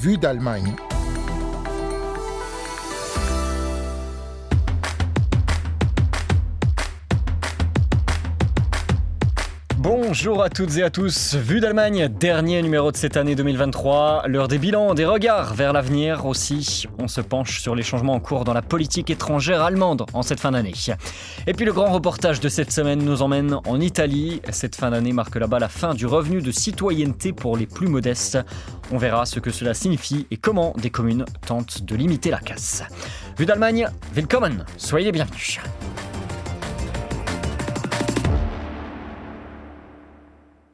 Vue d'Allemagne. Bonjour à toutes et à tous. Vue d'Allemagne, dernier numéro de cette année 2023. L'heure des bilans, des regards vers l'avenir aussi. On se penche sur les changements en cours dans la politique étrangère allemande en cette fin d'année. Et puis le grand reportage de cette semaine nous emmène en Italie. Cette fin d'année marque là-bas la fin du revenu de citoyenneté pour les plus modestes. On verra ce que cela signifie et comment des communes tentent de limiter la casse. Vue d'Allemagne, willkommen, soyez bienvenus.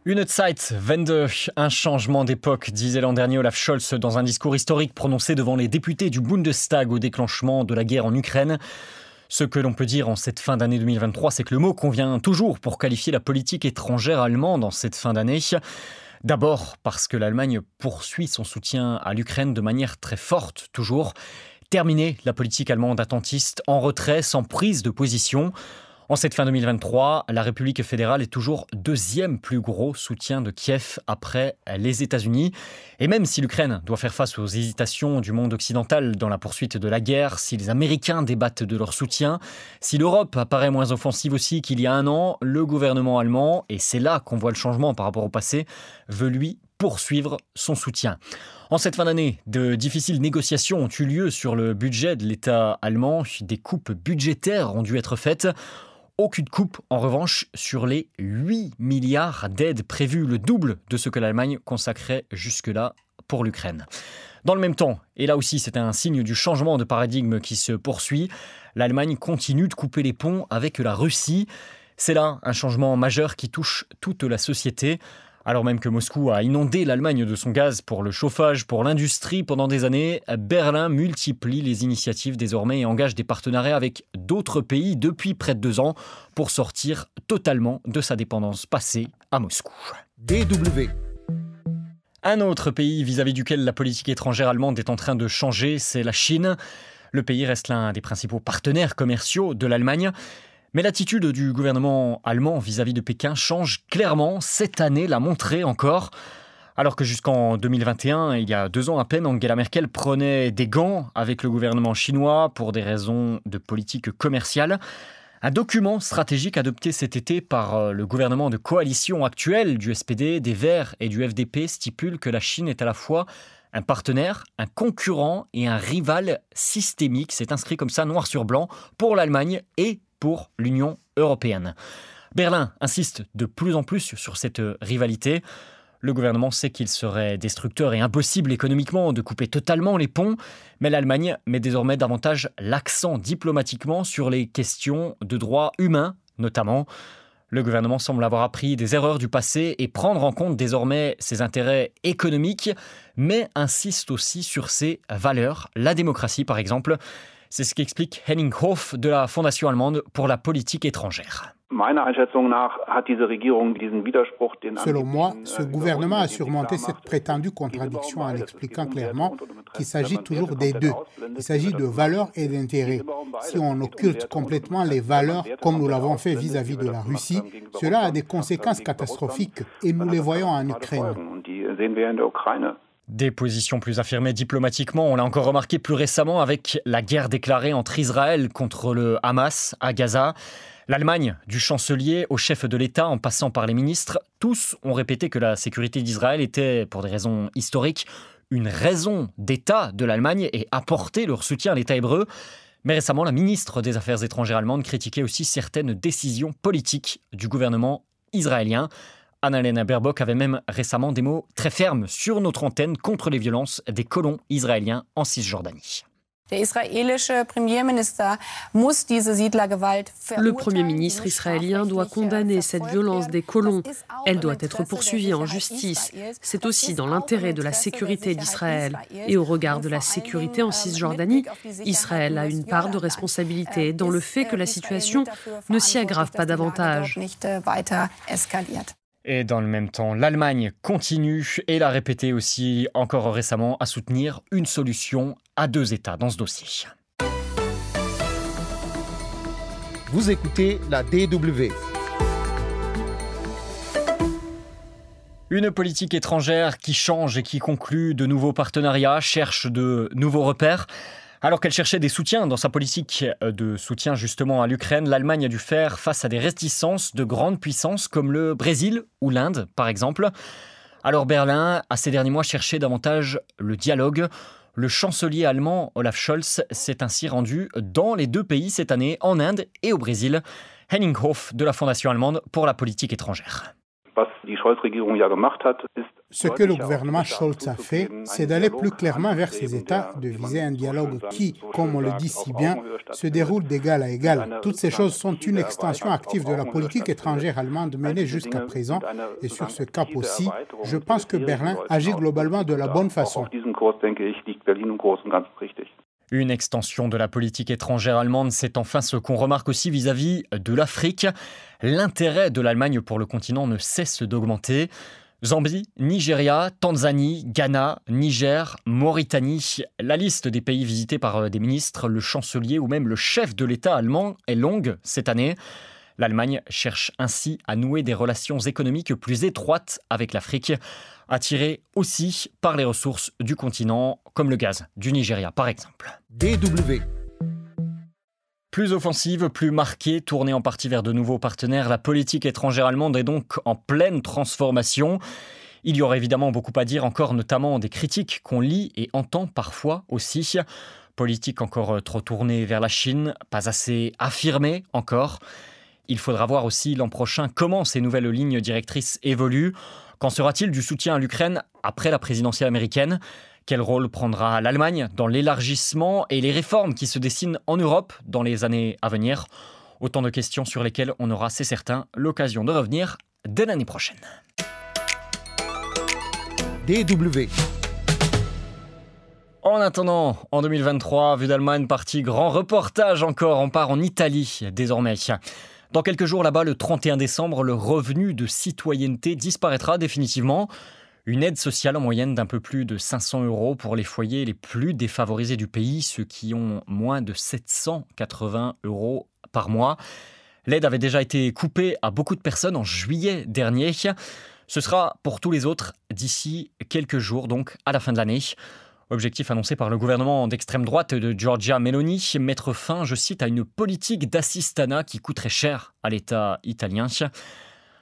Une Zeit Wende, un changement d'époque, disait l'an dernier Olaf Scholz dans un discours historique prononcé devant les députés du Bundestag au déclenchement de la guerre en Ukraine. Ce que l'on peut dire en cette fin d'année 2023, c'est que le mot convient toujours pour qualifier la politique étrangère allemande en cette fin d'année. D'abord parce que l'Allemagne poursuit son soutien à l'Ukraine de manière très forte, toujours. Terminer la politique allemande attentiste en retrait, sans prise de position. En cette fin 2023, la République fédérale est toujours deuxième plus gros soutien de Kiev après les États-Unis. Et même si l'Ukraine doit faire face aux hésitations du monde occidental dans la poursuite de la guerre, si les Américains débattent de leur soutien, si l'Europe apparaît moins offensive aussi qu'il y a un an, le gouvernement allemand, et c'est là qu'on voit le changement par rapport au passé, veut lui poursuivre son soutien. En cette fin d'année, de difficiles négociations ont eu lieu sur le budget de l'État allemand. Des coupes budgétaires ont dû être faites. Aucune coupe, en revanche, sur les 8 milliards d'aides prévues, le double de ce que l'Allemagne consacrait jusque-là pour l'Ukraine. Dans le même temps, et là aussi c'est un signe du changement de paradigme qui se poursuit, l'Allemagne continue de couper les ponts avec la Russie. C'est là un changement majeur qui touche toute la société. Alors même que Moscou a inondé l'Allemagne de son gaz pour le chauffage, pour l'industrie pendant des années, Berlin multiplie les initiatives désormais et engage des partenariats avec d'autres pays depuis près de deux ans pour sortir totalement de sa dépendance passée à Moscou. DW. Un autre pays vis-à-vis duquel la politique étrangère allemande est en train de changer, c'est la Chine. Le pays reste l'un des principaux partenaires commerciaux de l'Allemagne. Mais l'attitude du gouvernement allemand vis-à-vis de Pékin change clairement. Cette année l'a montré encore. Alors que jusqu'en 2021, il y a deux ans à peine, Angela Merkel prenait des gants avec le gouvernement chinois pour des raisons de politique commerciale. Un document stratégique adopté cet été par euh, le gouvernement de coalition actuel du SPD, des Verts et du FDP stipule que la Chine est à la fois un partenaire, un concurrent et un rival systémique. C'est inscrit comme ça noir sur blanc pour l'Allemagne et pour l'Union européenne. Berlin insiste de plus en plus sur cette rivalité. Le gouvernement sait qu'il serait destructeur et impossible économiquement de couper totalement les ponts, mais l'Allemagne met désormais davantage l'accent diplomatiquement sur les questions de droits humains, notamment. Le gouvernement semble avoir appris des erreurs du passé et prendre en compte désormais ses intérêts économiques, mais insiste aussi sur ses valeurs, la démocratie par exemple. C'est ce qu'explique Henning Hof de la Fondation allemande pour la politique étrangère. Selon moi, ce gouvernement a surmonté cette prétendue contradiction en expliquant clairement qu'il s'agit toujours des deux. Il s'agit de valeurs et d'intérêts. Si on occulte complètement les valeurs, comme nous l'avons fait vis-à-vis de la Russie, cela a des conséquences catastrophiques et nous les voyons en Ukraine. Des positions plus affirmées diplomatiquement, on l'a encore remarqué plus récemment avec la guerre déclarée entre Israël contre le Hamas à Gaza. L'Allemagne, du chancelier au chef de l'État en passant par les ministres, tous ont répété que la sécurité d'Israël était, pour des raisons historiques, une raison d'État de l'Allemagne et apporté leur soutien à l'État hébreu. Mais récemment, la ministre des Affaires étrangères allemande critiquait aussi certaines décisions politiques du gouvernement israélien. Annalena Baerbock avait même récemment des mots très fermes sur notre antenne contre les violences des colons israéliens en Cisjordanie. Le Premier ministre israélien doit condamner cette violence des colons. Elle doit être poursuivie en justice. C'est aussi dans l'intérêt de la sécurité d'Israël. Et au regard de la sécurité en Cisjordanie, Israël a une part de responsabilité dans le fait que la situation ne s'y aggrave pas davantage. Et dans le même temps, l'Allemagne continue, et l'a répété aussi encore récemment, à soutenir une solution à deux États dans ce dossier. Vous écoutez la DW. Une politique étrangère qui change et qui conclut de nouveaux partenariats, cherche de nouveaux repères. Alors qu'elle cherchait des soutiens dans sa politique de soutien justement à l'Ukraine, l'Allemagne a dû faire face à des réticences de grandes puissances comme le Brésil ou l'Inde, par exemple. Alors Berlin a ces derniers mois cherché davantage le dialogue. Le chancelier allemand Olaf Scholz s'est ainsi rendu dans les deux pays cette année, en Inde et au Brésil. Henning Hof de la Fondation allemande pour la politique étrangère. Ce que le gouvernement Scholz a fait, c'est d'aller plus clairement vers ces États, de viser un dialogue qui, comme on le dit si bien, se déroule d'égal à égal. Toutes ces choses sont une extension active de la politique étrangère allemande menée jusqu'à présent. Et sur ce cap aussi, je pense que Berlin agit globalement de la bonne façon. Une extension de la politique étrangère allemande, c'est enfin ce qu'on remarque aussi vis-à-vis de l'Afrique. L'intérêt de l'Allemagne pour le continent ne cesse d'augmenter. Zambie, Nigeria, Tanzanie, Ghana, Niger, Mauritanie. La liste des pays visités par euh, des ministres, le chancelier ou même le chef de l'État allemand est longue cette année. L'Allemagne cherche ainsi à nouer des relations économiques plus étroites avec l'Afrique, attirée aussi par les ressources du continent, comme le gaz du Nigeria par exemple. DW. Plus offensive, plus marquée, tournée en partie vers de nouveaux partenaires, la politique étrangère allemande est donc en pleine transformation. Il y aurait évidemment beaucoup à dire encore, notamment des critiques qu'on lit et entend parfois aussi. Politique encore trop tournée vers la Chine, pas assez affirmée encore. Il faudra voir aussi l'an prochain comment ces nouvelles lignes directrices évoluent. Qu'en sera-t-il du soutien à l'Ukraine après la présidentielle américaine? Quel rôle prendra l'Allemagne dans l'élargissement et les réformes qui se dessinent en Europe dans les années à venir? Autant de questions sur lesquelles on aura, c'est certain, l'occasion de revenir dès l'année prochaine. DW. En attendant, en 2023, vue d'Allemagne, partie grand reportage encore, on part en Italie désormais. Dans quelques jours là-bas, le 31 décembre, le revenu de citoyenneté disparaîtra définitivement. Une aide sociale en moyenne d'un peu plus de 500 euros pour les foyers les plus défavorisés du pays, ceux qui ont moins de 780 euros par mois. L'aide avait déjà été coupée à beaucoup de personnes en juillet dernier. Ce sera pour tous les autres d'ici quelques jours, donc à la fin de l'année. Objectif annoncé par le gouvernement d'extrême droite de Giorgia Meloni, mettre fin, je cite, à une politique d'assistanat qui coûterait cher à l'État italien.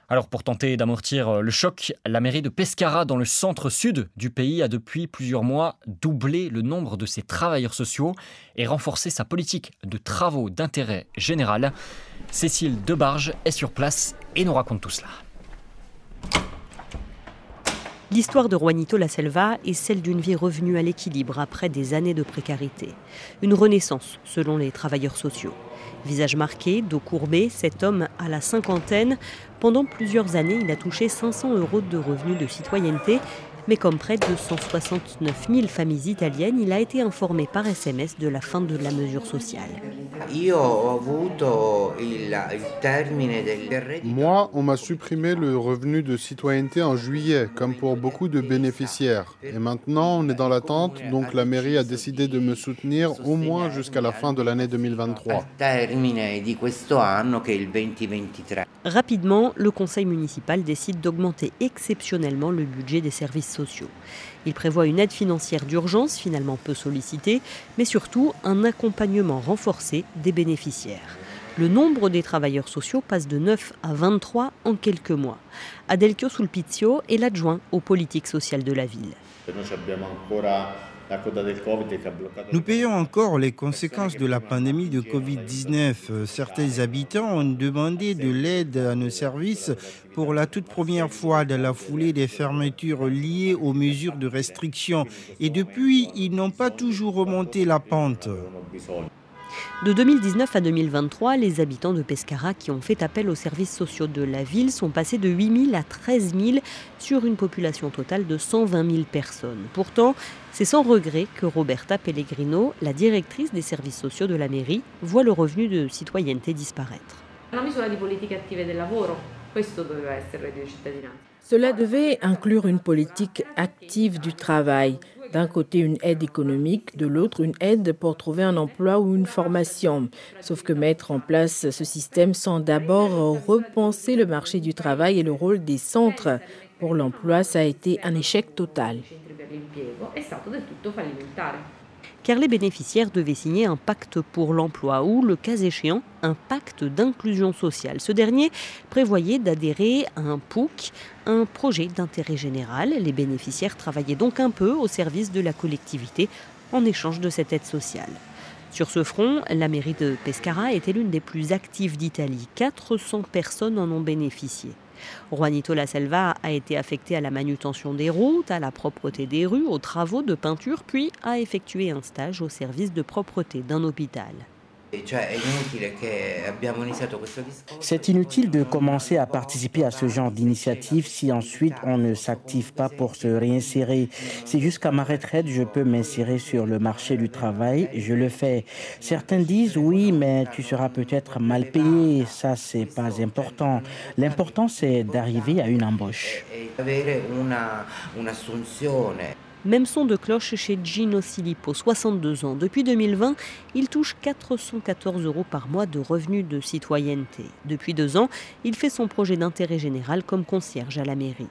Alors pour tenter d'amortir le choc, la mairie de Pescara dans le centre-sud du pays a depuis plusieurs mois doublé le nombre de ses travailleurs sociaux et renforcé sa politique de travaux d'intérêt général. Cécile Debarge est sur place et nous raconte tout cela. L'histoire de Juanito La Selva est celle d'une vie revenue à l'équilibre après des années de précarité. Une renaissance, selon les travailleurs sociaux. Visage marqué, dos courbé, cet homme a la cinquantaine. Pendant plusieurs années, il a touché 500 euros de revenus de citoyenneté mais comme près de 169 000 familles italiennes, il a été informé par SMS de la fin de la mesure sociale. Moi, on m'a supprimé le revenu de citoyenneté en juillet, comme pour beaucoup de bénéficiaires. Et maintenant, on est dans l'attente, donc la mairie a décidé de me soutenir au moins jusqu'à la fin de l'année 2023. Rapidement, le conseil municipal décide d'augmenter exceptionnellement le budget des services sociaux. Il prévoit une aide financière d'urgence, finalement peu sollicitée, mais surtout un accompagnement renforcé des bénéficiaires. Le nombre des travailleurs sociaux passe de 9 à 23 en quelques mois. Adelchio Sulpizio est l'adjoint aux politiques sociales de la ville. Nous payons encore les conséquences de la pandémie de Covid-19. Certains habitants ont demandé de l'aide à nos services pour la toute première fois dans la foulée des fermetures liées aux mesures de restriction. Et depuis, ils n'ont pas toujours remonté la pente. De 2019 à 2023, les habitants de Pescara qui ont fait appel aux services sociaux de la ville sont passés de 8 000 à 13 000 sur une population totale de 120 000 personnes. Pourtant, c'est sans regret que Roberta Pellegrino, la directrice des services sociaux de la mairie, voit le revenu de citoyenneté disparaître. Cela devait inclure une politique active du travail. D'un côté, une aide économique, de l'autre, une aide pour trouver un emploi ou une formation. Sauf que mettre en place ce système sans d'abord repenser le marché du travail et le rôle des centres Pour l'emploi, ça a été un échec total car les bénéficiaires devaient signer un pacte pour l'emploi ou, le cas échéant, un pacte d'inclusion sociale. Ce dernier prévoyait d'adhérer à un POUC, un projet d'intérêt général. Les bénéficiaires travaillaient donc un peu au service de la collectivité en échange de cette aide sociale. Sur ce front, la mairie de Pescara était l'une des plus actives d'Italie. 400 personnes en ont bénéficié. Juanito La Selva a été affecté à la manutention des routes, à la propreté des rues, aux travaux de peinture, puis a effectué un stage au service de propreté d'un hôpital. C'est inutile de commencer à participer à ce genre d'initiative si ensuite on ne s'active pas pour se réinsérer. C'est jusqu'à ma retraite, je peux m'insérer sur le marché du travail. Je le fais. Certains disent oui, mais tu seras peut-être mal payé. Ça, c'est pas important. L'important, c'est d'arriver à une embauche. Même son de cloche chez Gino Silipo, 62 ans. Depuis 2020, il touche 414 euros par mois de revenus de citoyenneté. Depuis deux ans, il fait son projet d'intérêt général comme concierge à la mairie.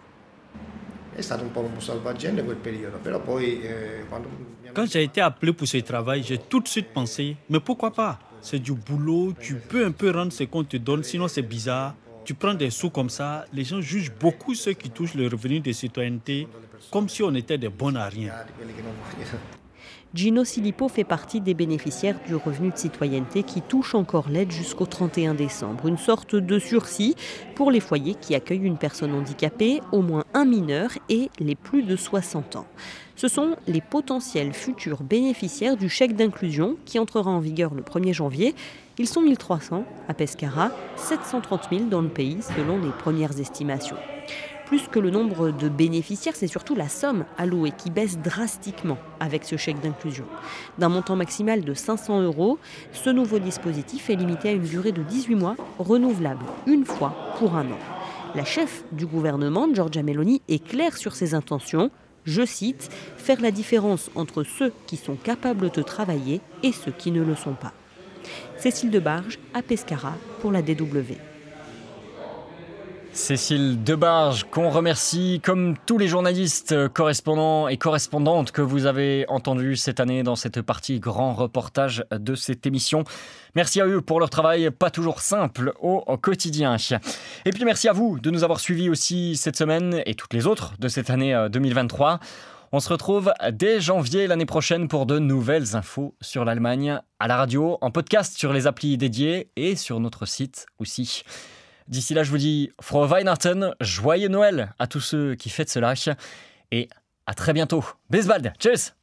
Quand j'ai été appelé pour ce travail, j'ai tout de suite pensé, mais pourquoi pas? C'est du boulot, tu peux un peu rendre ce qu'on te donne, sinon c'est bizarre. Tu prends des sous comme ça, les gens jugent beaucoup ceux qui touchent le revenu de citoyenneté comme si on était des bons à rien. Gino Silipo fait partie des bénéficiaires du revenu de citoyenneté qui touche encore l'aide jusqu'au 31 décembre. Une sorte de sursis pour les foyers qui accueillent une personne handicapée, au moins un mineur et les plus de 60 ans. Ce sont les potentiels futurs bénéficiaires du chèque d'inclusion qui entrera en vigueur le 1er janvier. Ils sont 1300 à Pescara, 730 000 dans le pays selon les premières estimations plus que le nombre de bénéficiaires, c'est surtout la somme allouée qui baisse drastiquement avec ce chèque d'inclusion. D'un montant maximal de 500 euros, ce nouveau dispositif est limité à une durée de 18 mois, renouvelable une fois pour un an. La chef du gouvernement, Giorgia Meloni, est claire sur ses intentions. Je cite, faire la différence entre ceux qui sont capables de travailler et ceux qui ne le sont pas. Cécile Debarge à Pescara pour la DW. Cécile Debarge, qu'on remercie comme tous les journalistes, correspondants et correspondantes que vous avez entendus cette année dans cette partie grand reportage de cette émission. Merci à eux pour leur travail pas toujours simple au quotidien. Et puis merci à vous de nous avoir suivis aussi cette semaine et toutes les autres de cette année 2023. Euh, On se retrouve dès janvier l'année prochaine pour de nouvelles infos sur l'Allemagne à la radio, en podcast sur les applis dédiées et sur notre site aussi. D'ici là, je vous dis Frohe Weihnachten, joyeux Noël à tous ceux qui fêtent cela et à très bientôt. Bis bald, tschüss